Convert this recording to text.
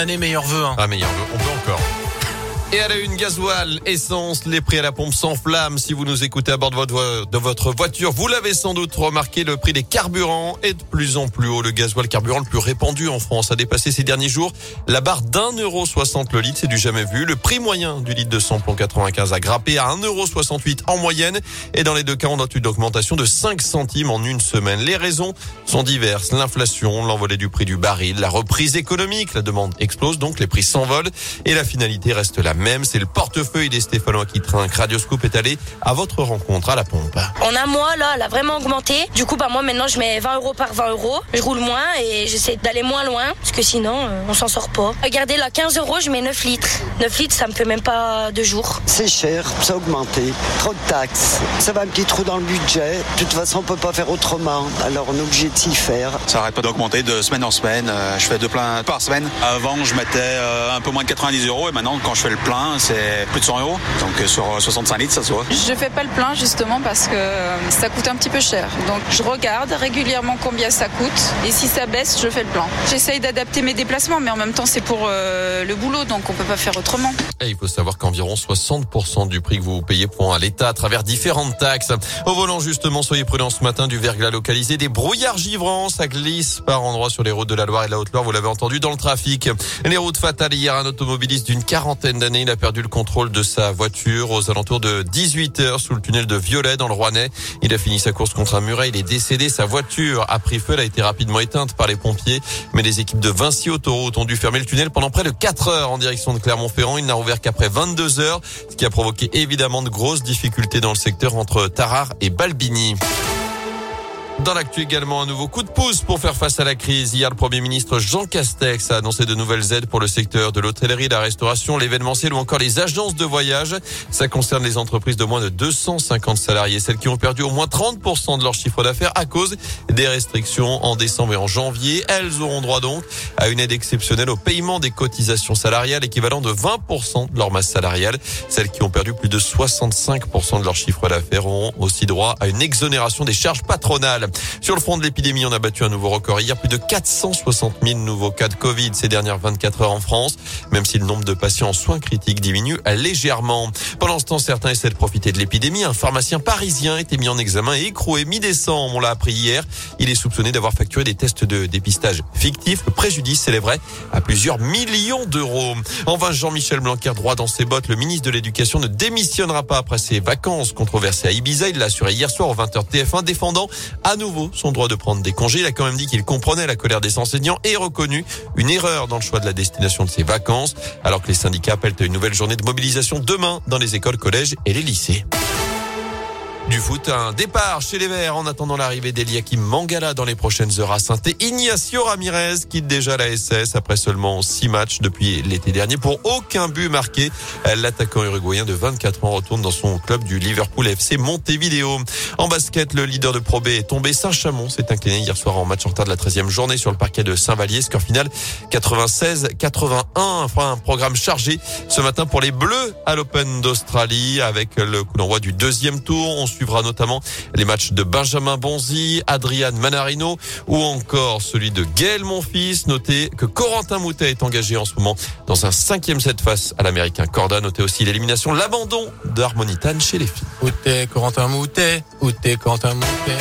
Année meilleur vœu. Hein. Ah, meilleur vœu, on peut encore. Et à la une, gasoil, essence, les prix à la pompe s'enflamment. Si vous nous écoutez à bord de votre, voiture, vous l'avez sans doute remarqué, le prix des carburants est de plus en plus haut. Le gasoil carburant le plus répandu en France a dépassé ces derniers jours la barre d'un euro soixante le litre. C'est du jamais vu. Le prix moyen du litre de samplon 95 a grappé à un euro soixante-huit en moyenne. Et dans les deux cas, on note une augmentation de 5 centimes en une semaine. Les raisons sont diverses. L'inflation, l'envolée du prix du baril, la reprise économique, la demande explose, donc les prix s'envolent. Et la finalité reste la même. C'est le portefeuille des Stéphanois qui trinquent. Radioscope est allé à votre rencontre à la pompe. En un mois, là, elle a vraiment augmenté. Du coup, bah, moi, maintenant, je mets 20 euros par 20 euros. Je roule moins et j'essaie d'aller moins loin parce que sinon, euh, on s'en sort pas. Regardez, là, 15 euros, je mets 9 litres. 9 litres, ça me fait même pas deux jours. C'est cher, ça a augmenté. Trop de taxes. Ça va un petit trou dans le budget. De toute façon, on peut pas faire autrement. Alors, on est obligé de s'y faire. Ça arrête pas d'augmenter de semaine en semaine. Euh, Je fais deux pleins par semaine. Avant, je mettais euh, un peu moins de 90 euros et maintenant, quand je fais le plein, c'est plus de 100 euros. Donc euh, sur euh, 65 litres, ça se voit. Je fais pas le plein justement parce que euh, ça coûte un petit peu cher. Donc je regarde régulièrement combien ça coûte et si ça baisse, je fais le plein. J'essaye d'adapter mes déplacements, mais en même temps c'est pour euh, le boulot, donc on peut pas faire autrement. Et il faut savoir qu'environ 60% du prix que vous payez pour à l'État à travers différentes taxes. Au volant, justement, soyez prudents ce matin du verglas localisé, des brouillards givrants, ça glisse par endroits sur les routes de la Loire et de la Haute-Loire, vous l'avez entendu dans le trafic. Les routes fatales hier, un automobiliste d'une quarantaine d'années, il a perdu le contrôle de sa voiture aux alentours de 18 heures sous le tunnel de Violet dans le Rouennais. Il a fini sa course contre un muret, il est décédé, sa voiture a pris feu, elle a été rapidement éteinte par les pompiers, mais les équipes de Vinci Autoroute ont dû fermer le tunnel pendant près de 4 heures en direction de Clermont-Ferrand. Il n'a rouvert qu'après 22 heures, ce qui a provoqué évidemment de grosses difficultés dans le secteur entre Tarare et Balbini. Dans l'actu également, un nouveau coup de pouce pour faire face à la crise. Hier, le Premier ministre Jean Castex a annoncé de nouvelles aides pour le secteur de l'hôtellerie, la restauration, l'événementiel ou encore les agences de voyage. Ça concerne les entreprises de moins de 250 salariés, celles qui ont perdu au moins 30% de leur chiffre d'affaires à cause des restrictions en décembre et en janvier. Elles auront droit donc à une aide exceptionnelle au paiement des cotisations salariales équivalent de 20% de leur masse salariale. Celles qui ont perdu plus de 65% de leur chiffre d'affaires auront aussi droit à une exonération des charges patronales. Sur le front de l'épidémie, on a battu un nouveau record hier, plus de 460 000 nouveaux cas de Covid ces dernières 24 heures en France, même si le nombre de patients en soins critiques diminue légèrement. Pendant ce temps, certains essaient de profiter de l'épidémie. Un pharmacien parisien a été mis en examen et écroué mi-décembre, on l'a appris hier. Il est soupçonné d'avoir facturé des tests de dépistage fictifs. Le préjudice s'élèverait à plusieurs millions d'euros. Enfin, Jean-Michel Blanquer, droit dans ses bottes, le ministre de l'Éducation ne démissionnera pas après ses vacances controversées à Ibiza. Il l'a assuré hier soir au 20h TF1, défendant à nouveau son droit de prendre des congés. Il a quand même dit qu'il comprenait la colère des enseignants et reconnu une erreur dans le choix de la destination de ses vacances, alors que les syndicats appellent à une nouvelle journée de mobilisation demain dans les écoles, collèges et les lycées. Du foot, un départ chez les Verts en attendant l'arrivée d'Eliakim Mangala dans les prochaines heures à saint Ignacio Ramirez quitte déjà la SS après seulement six matchs depuis l'été dernier pour aucun but marqué. L'attaquant uruguayen de 24 ans retourne dans son club du Liverpool FC Montevideo. En basket, le leader de Pro B est tombé. Saint-Chamond s'est incliné hier soir en match en retard de la 13e journée sur le parquet de Saint-Vallier. Score final 96-81. Enfin, un programme chargé ce matin pour les Bleus à l'Open d'Australie avec le coup d'envoi du deuxième tour. Suivra notamment les matchs de Benjamin Bonzi, Adrian Manarino ou encore celui de Gaël Monfils. Notez que Corentin Moutet est engagé en ce moment dans un cinquième set face à l'américain Corda. Notez aussi l'élimination, l'abandon d'Harmonitan chez les filles. Où t'es, Corentin Moutet Où t'es, Corentin Moutet